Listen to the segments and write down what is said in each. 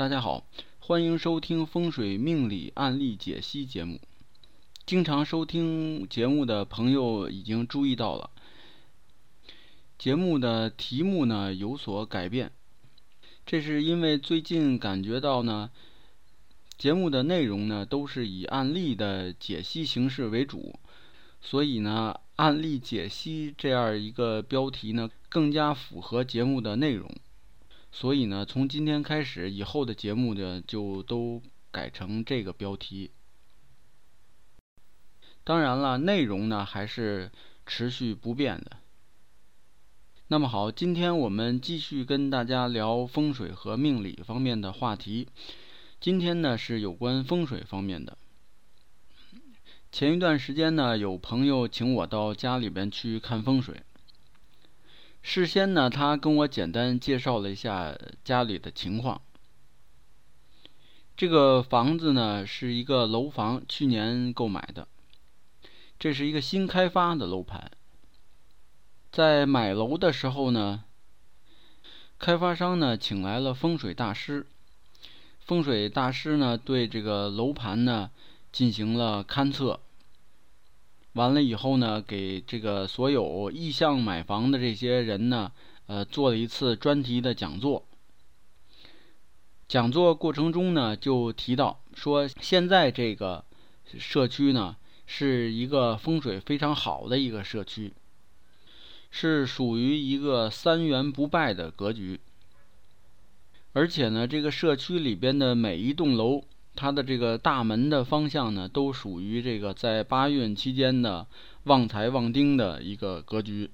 大家好，欢迎收听风水命理案例解析节目。经常收听节目的朋友已经注意到了，节目的题目呢有所改变。这是因为最近感觉到呢，节目的内容呢都是以案例的解析形式为主，所以呢，案例解析这样一个标题呢更加符合节目的内容。所以呢，从今天开始，以后的节目呢就都改成这个标题。当然了，内容呢还是持续不变的。那么好，今天我们继续跟大家聊风水和命理方面的话题。今天呢是有关风水方面的。前一段时间呢，有朋友请我到家里边去看风水。事先呢，他跟我简单介绍了一下家里的情况。这个房子呢是一个楼房，去年购买的，这是一个新开发的楼盘。在买楼的时候呢，开发商呢请来了风水大师，风水大师呢对这个楼盘呢进行了勘测。完了以后呢，给这个所有意向买房的这些人呢，呃，做了一次专题的讲座。讲座过程中呢，就提到说，现在这个社区呢，是一个风水非常好的一个社区，是属于一个三元不败的格局。而且呢，这个社区里边的每一栋楼。它的这个大门的方向呢，都属于这个在八运期间的旺财旺丁的一个格局。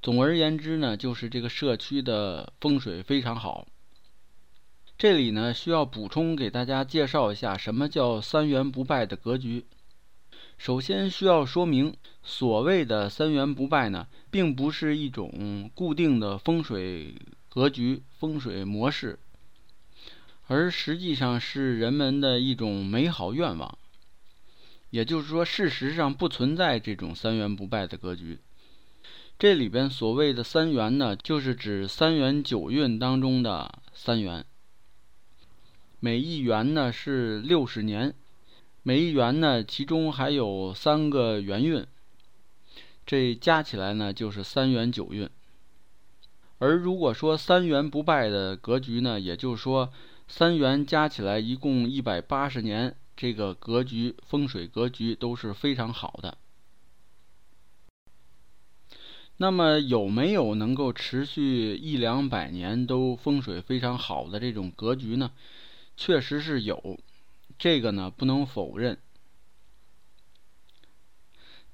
总而言之呢，就是这个社区的风水非常好。这里呢，需要补充给大家介绍一下什么叫三元不败的格局。首先需要说明，所谓的三元不败呢，并不是一种固定的风水格局、风水模式。而实际上是人们的一种美好愿望，也就是说，事实上不存在这种三元不败的格局。这里边所谓的三元呢，就是指三元九运当中的三元。每一元呢是六十年，每一元呢其中还有三个元运，这加起来呢就是三元九运。而如果说三元不败的格局呢，也就是说。三元加起来一共一百八十年，这个格局风水格局都是非常好的。那么有没有能够持续一两百年都风水非常好的这种格局呢？确实是有，这个呢不能否认。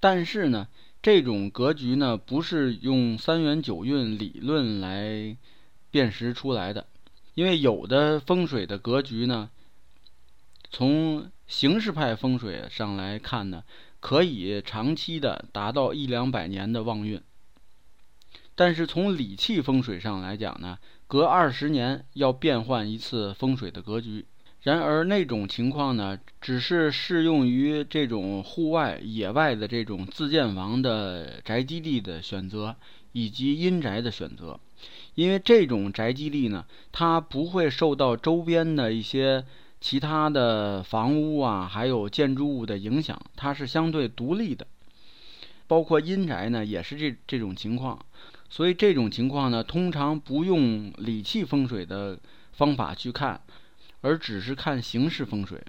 但是呢，这种格局呢不是用三元九运理论来辨识出来的。因为有的风水的格局呢，从形式派风水上来看呢，可以长期的达到一两百年的旺运。但是从理气风水上来讲呢，隔二十年要变换一次风水的格局。然而那种情况呢，只是适用于这种户外、野外的这种自建房的宅基地的选择，以及阴宅的选择。因为这种宅基地呢，它不会受到周边的一些其他的房屋啊，还有建筑物的影响，它是相对独立的。包括阴宅呢，也是这这种情况。所以这种情况呢，通常不用理气风水的方法去看，而只是看形式风水。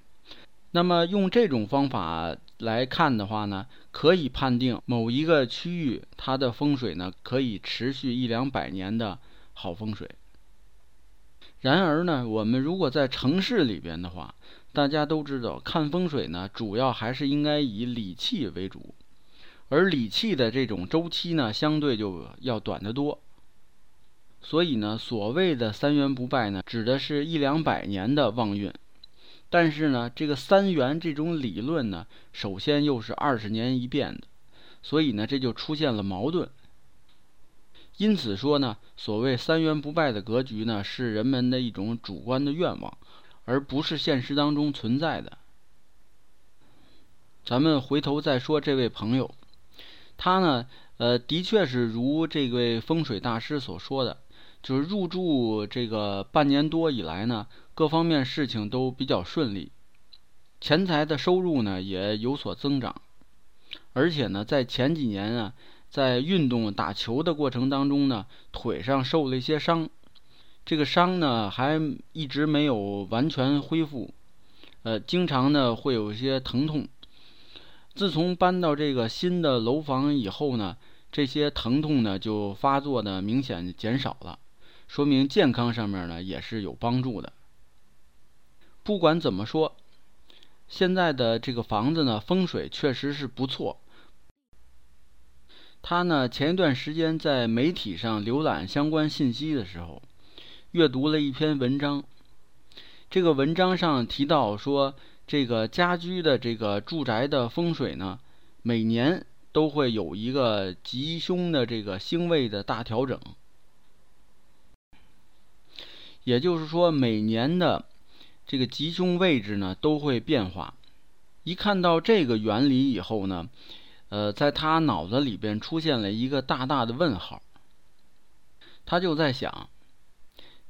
那么用这种方法来看的话呢，可以判定某一个区域它的风水呢可以持续一两百年的好风水。然而呢，我们如果在城市里边的话，大家都知道看风水呢，主要还是应该以理气为主，而理气的这种周期呢，相对就要短得多。所以呢，所谓的三元不败呢，指的是一两百年的旺运。但是呢，这个三元这种理论呢，首先又是二十年一变的，所以呢，这就出现了矛盾。因此说呢，所谓三元不败的格局呢，是人们的一种主观的愿望，而不是现实当中存在的。咱们回头再说这位朋友，他呢，呃，的确是如这位风水大师所说的，就是入住这个半年多以来呢，各方面事情都比较顺利，钱财的收入呢也有所增长，而且呢，在前几年啊，在运动打球的过程当中呢，腿上受了一些伤，这个伤呢还一直没有完全恢复，呃，经常呢会有一些疼痛。自从搬到这个新的楼房以后呢，这些疼痛呢就发作的明显减少了。说明健康上面呢也是有帮助的。不管怎么说，现在的这个房子呢风水确实是不错。他呢前一段时间在媒体上浏览相关信息的时候，阅读了一篇文章。这个文章上提到说，这个家居的这个住宅的风水呢，每年都会有一个吉凶的这个星位的大调整。也就是说，每年的这个吉凶位置呢都会变化。一看到这个原理以后呢，呃，在他脑子里边出现了一个大大的问号。他就在想，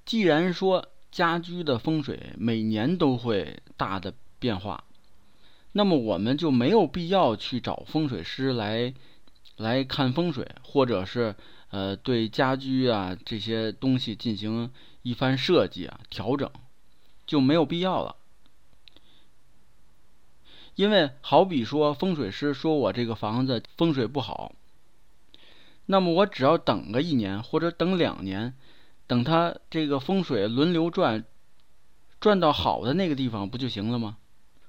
既然说家居的风水每年都会大的变化，那么我们就没有必要去找风水师来来看风水，或者是呃对家居啊这些东西进行。一番设计啊，调整就没有必要了。因为好比说风水师说我这个房子风水不好，那么我只要等个一年或者等两年，等他这个风水轮流转，转到好的那个地方不就行了吗？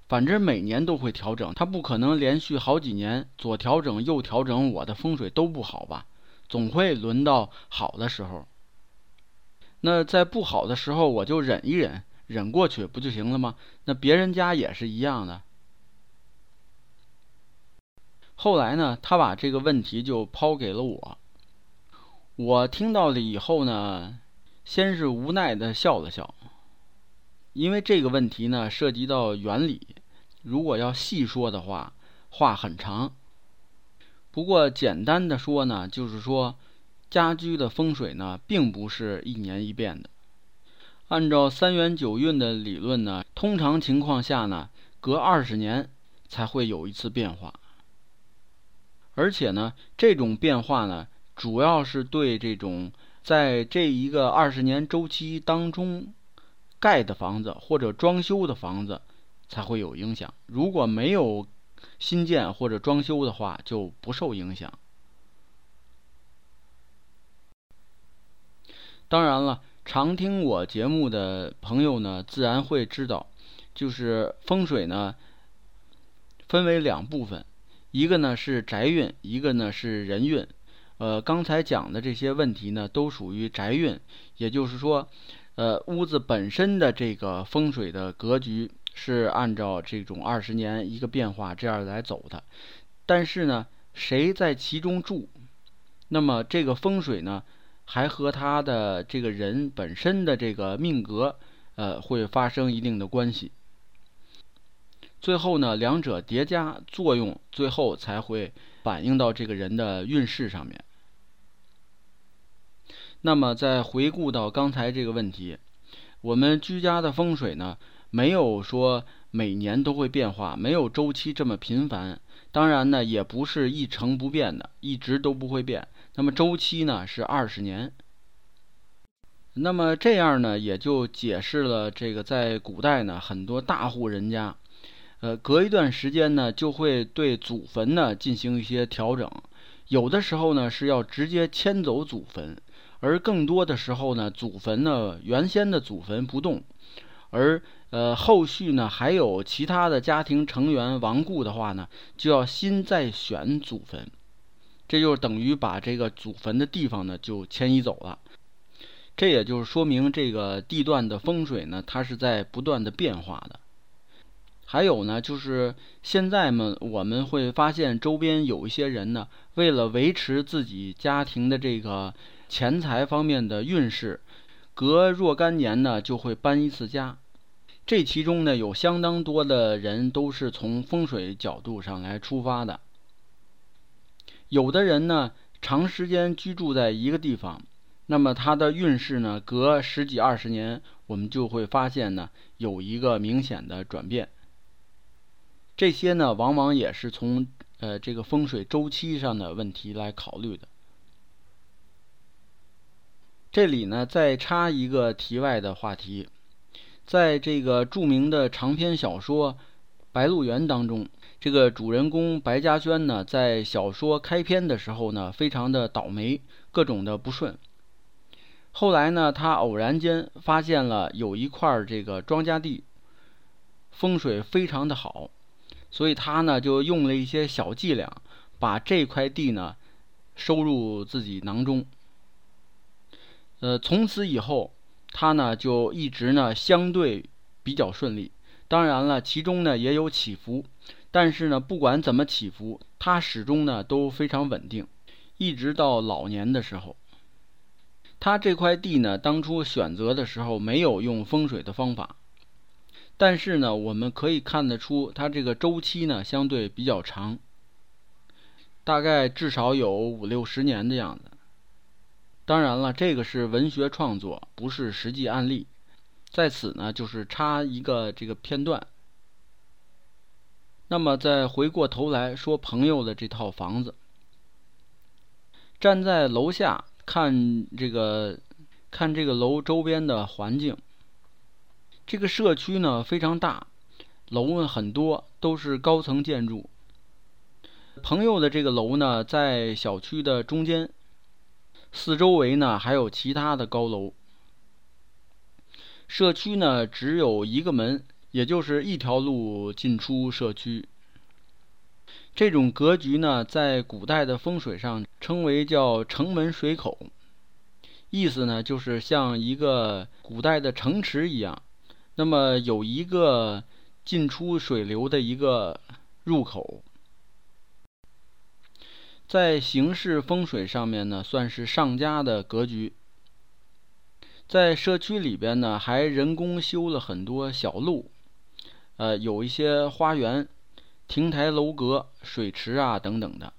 反正每年都会调整，他不可能连续好几年左调整右调整，我的风水都不好吧？总会轮到好的时候。那在不好的时候，我就忍一忍，忍过去不就行了吗？那别人家也是一样的。后来呢，他把这个问题就抛给了我。我听到了以后呢，先是无奈的笑了笑，因为这个问题呢涉及到原理，如果要细说的话，话很长。不过简单的说呢，就是说。家居的风水呢，并不是一年一变的。按照三元九运的理论呢，通常情况下呢，隔二十年才会有一次变化。而且呢，这种变化呢，主要是对这种在这一个二十年周期当中盖的房子或者装修的房子才会有影响。如果没有新建或者装修的话，就不受影响。当然了，常听我节目的朋友呢，自然会知道，就是风水呢，分为两部分，一个呢是宅运，一个呢是人运。呃，刚才讲的这些问题呢，都属于宅运，也就是说，呃，屋子本身的这个风水的格局是按照这种二十年一个变化这样来走的。但是呢，谁在其中住，那么这个风水呢？还和他的这个人本身的这个命格，呃，会发生一定的关系。最后呢，两者叠加作用，最后才会反映到这个人的运势上面。那么，再回顾到刚才这个问题，我们居家的风水呢，没有说每年都会变化，没有周期这么频繁。当然呢，也不是一成不变的，一直都不会变。那么周期呢是二十年，那么这样呢也就解释了这个在古代呢很多大户人家，呃隔一段时间呢就会对祖坟呢进行一些调整，有的时候呢是要直接迁走祖坟，而更多的时候呢祖坟呢原先的祖坟不动，而呃后续呢还有其他的家庭成员亡故的话呢就要新再选祖坟。这就等于把这个祖坟的地方呢就迁移走了，这也就是说明这个地段的风水呢，它是在不断的变化的。还有呢，就是现在嘛，我们会发现周边有一些人呢，为了维持自己家庭的这个钱财方面的运势，隔若干年呢就会搬一次家。这其中呢，有相当多的人都是从风水角度上来出发的。有的人呢，长时间居住在一个地方，那么他的运势呢，隔十几二十年，我们就会发现呢，有一个明显的转变。这些呢，往往也是从呃这个风水周期上的问题来考虑的。这里呢，再插一个题外的话题，在这个著名的长篇小说《白鹿原》当中，这个主人公白嘉轩呢，在小说开篇的时候呢，非常的倒霉，各种的不顺。后来呢，他偶然间发现了有一块这个庄稼地，风水非常的好，所以他呢就用了一些小伎俩，把这块地呢收入自己囊中。呃，从此以后，他呢就一直呢相对比较顺利。当然了，其中呢也有起伏，但是呢不管怎么起伏，他始终呢都非常稳定，一直到老年的时候。他这块地呢，当初选择的时候没有用风水的方法，但是呢，我们可以看得出，它这个周期呢相对比较长，大概至少有五六十年的样子。当然了，这个是文学创作，不是实际案例，在此呢就是插一个这个片段。那么再回过头来说朋友的这套房子，站在楼下。看这个，看这个楼周边的环境。这个社区呢非常大，楼呢很多，都是高层建筑。朋友的这个楼呢在小区的中间，四周围呢还有其他的高楼。社区呢只有一个门，也就是一条路进出社区。这种格局呢，在古代的风水上称为叫城门水口，意思呢就是像一个古代的城池一样，那么有一个进出水流的一个入口，在形式风水上面呢，算是上佳的格局。在社区里边呢，还人工修了很多小路，呃，有一些花园。亭台楼阁、水池啊等等的，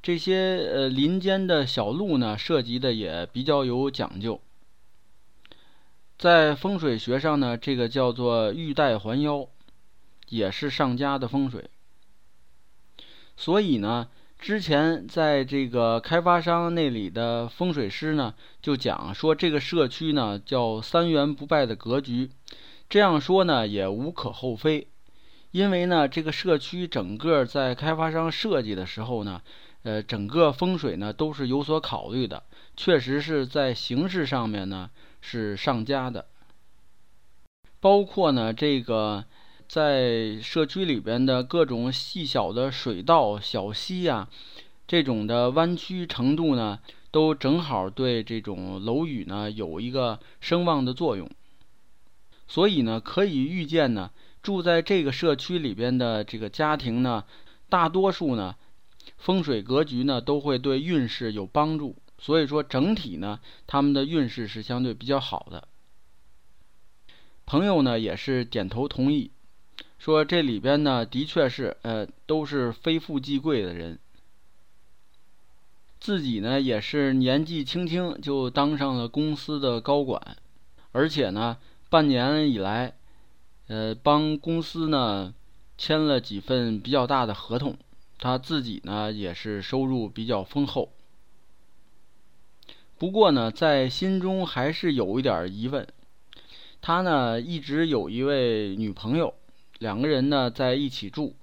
这些呃林间的小路呢，设计的也比较有讲究。在风水学上呢，这个叫做玉带环腰，也是上佳的风水。所以呢，之前在这个开发商那里的风水师呢，就讲说这个社区呢叫三元不败的格局，这样说呢也无可厚非。因为呢，这个社区整个在开发商设计的时候呢，呃，整个风水呢都是有所考虑的，确实是在形式上面呢是上佳的。包括呢这个在社区里边的各种细小的水道、小溪呀，这种的弯曲程度呢，都正好对这种楼宇呢有一个声望的作用。所以呢，可以预见呢。住在这个社区里边的这个家庭呢，大多数呢，风水格局呢都会对运势有帮助，所以说整体呢，他们的运势是相对比较好的。朋友呢也是点头同意，说这里边呢的确是呃都是非富即贵的人，自己呢也是年纪轻轻就当上了公司的高管，而且呢半年以来。呃，帮公司呢签了几份比较大的合同，他自己呢也是收入比较丰厚。不过呢，在心中还是有一点疑问。他呢一直有一位女朋友，两个人呢在一起住。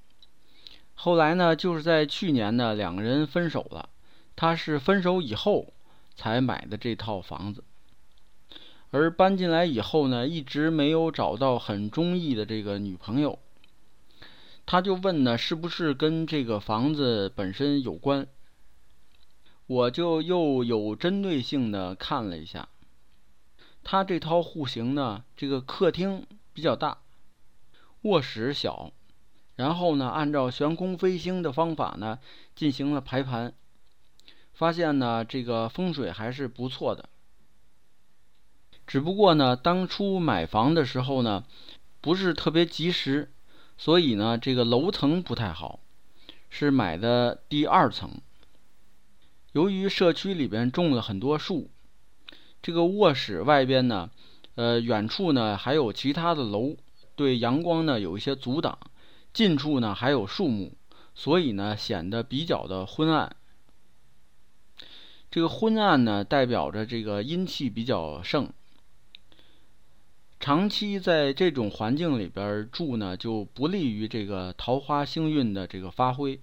后来呢，就是在去年呢，两个人分手了。他是分手以后才买的这套房子。而搬进来以后呢，一直没有找到很中意的这个女朋友。他就问呢，是不是跟这个房子本身有关？我就又有针对性的看了一下，他这套户型呢，这个客厅比较大，卧室小，然后呢，按照悬空飞星的方法呢，进行了排盘，发现呢，这个风水还是不错的。只不过呢，当初买房的时候呢，不是特别及时，所以呢，这个楼层不太好，是买的第二层。由于社区里边种了很多树，这个卧室外边呢，呃，远处呢还有其他的楼，对阳光呢有一些阻挡；近处呢还有树木，所以呢显得比较的昏暗。这个昏暗呢，代表着这个阴气比较盛。长期在这种环境里边住呢，就不利于这个桃花星运的这个发挥。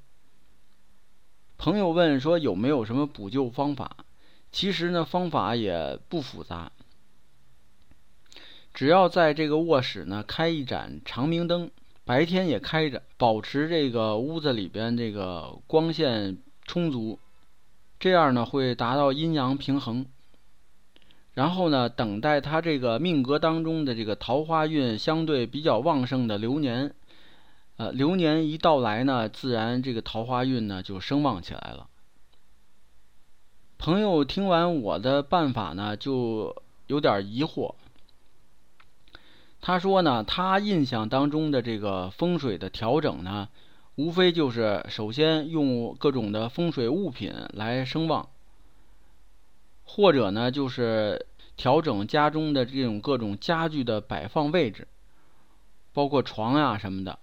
朋友问说有没有什么补救方法？其实呢，方法也不复杂，只要在这个卧室呢开一盏长明灯，白天也开着，保持这个屋子里边这个光线充足。这样呢，会达到阴阳平衡。然后呢，等待他这个命格当中的这个桃花运相对比较旺盛的流年，呃，流年一到来呢，自然这个桃花运呢就声旺起来了。朋友听完我的办法呢，就有点疑惑。他说呢，他印象当中的这个风水的调整呢。无非就是首先用各种的风水物品来声旺，或者呢就是调整家中的这种各种家具的摆放位置，包括床呀什么的。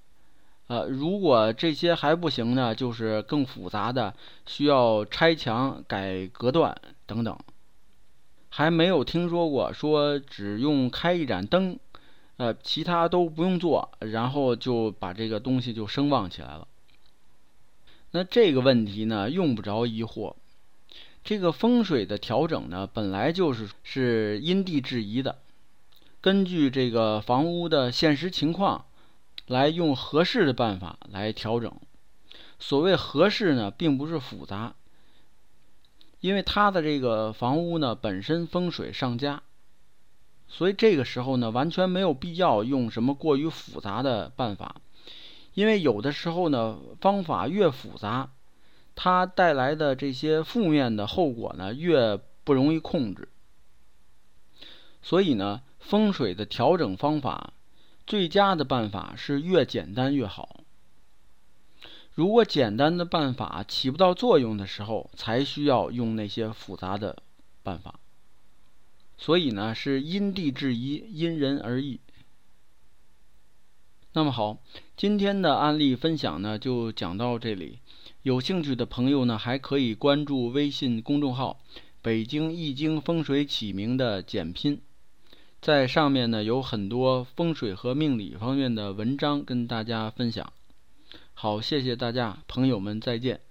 呃，如果这些还不行呢，就是更复杂的，需要拆墙、改隔断等等。还没有听说过说只用开一盏灯。呃，其他都不用做，然后就把这个东西就声旺起来了。那这个问题呢，用不着疑惑。这个风水的调整呢，本来就是是因地制宜的，根据这个房屋的现实情况，来用合适的办法来调整。所谓合适呢，并不是复杂，因为它的这个房屋呢，本身风水上佳。所以这个时候呢，完全没有必要用什么过于复杂的办法，因为有的时候呢，方法越复杂，它带来的这些负面的后果呢，越不容易控制。所以呢，风水的调整方法，最佳的办法是越简单越好。如果简单的办法起不到作用的时候，才需要用那些复杂的办法。所以呢，是因地制宜，因人而异。那么好，今天的案例分享呢，就讲到这里。有兴趣的朋友呢，还可以关注微信公众号“北京易经风水起名”的简拼，在上面呢有很多风水和命理方面的文章跟大家分享。好，谢谢大家，朋友们再见。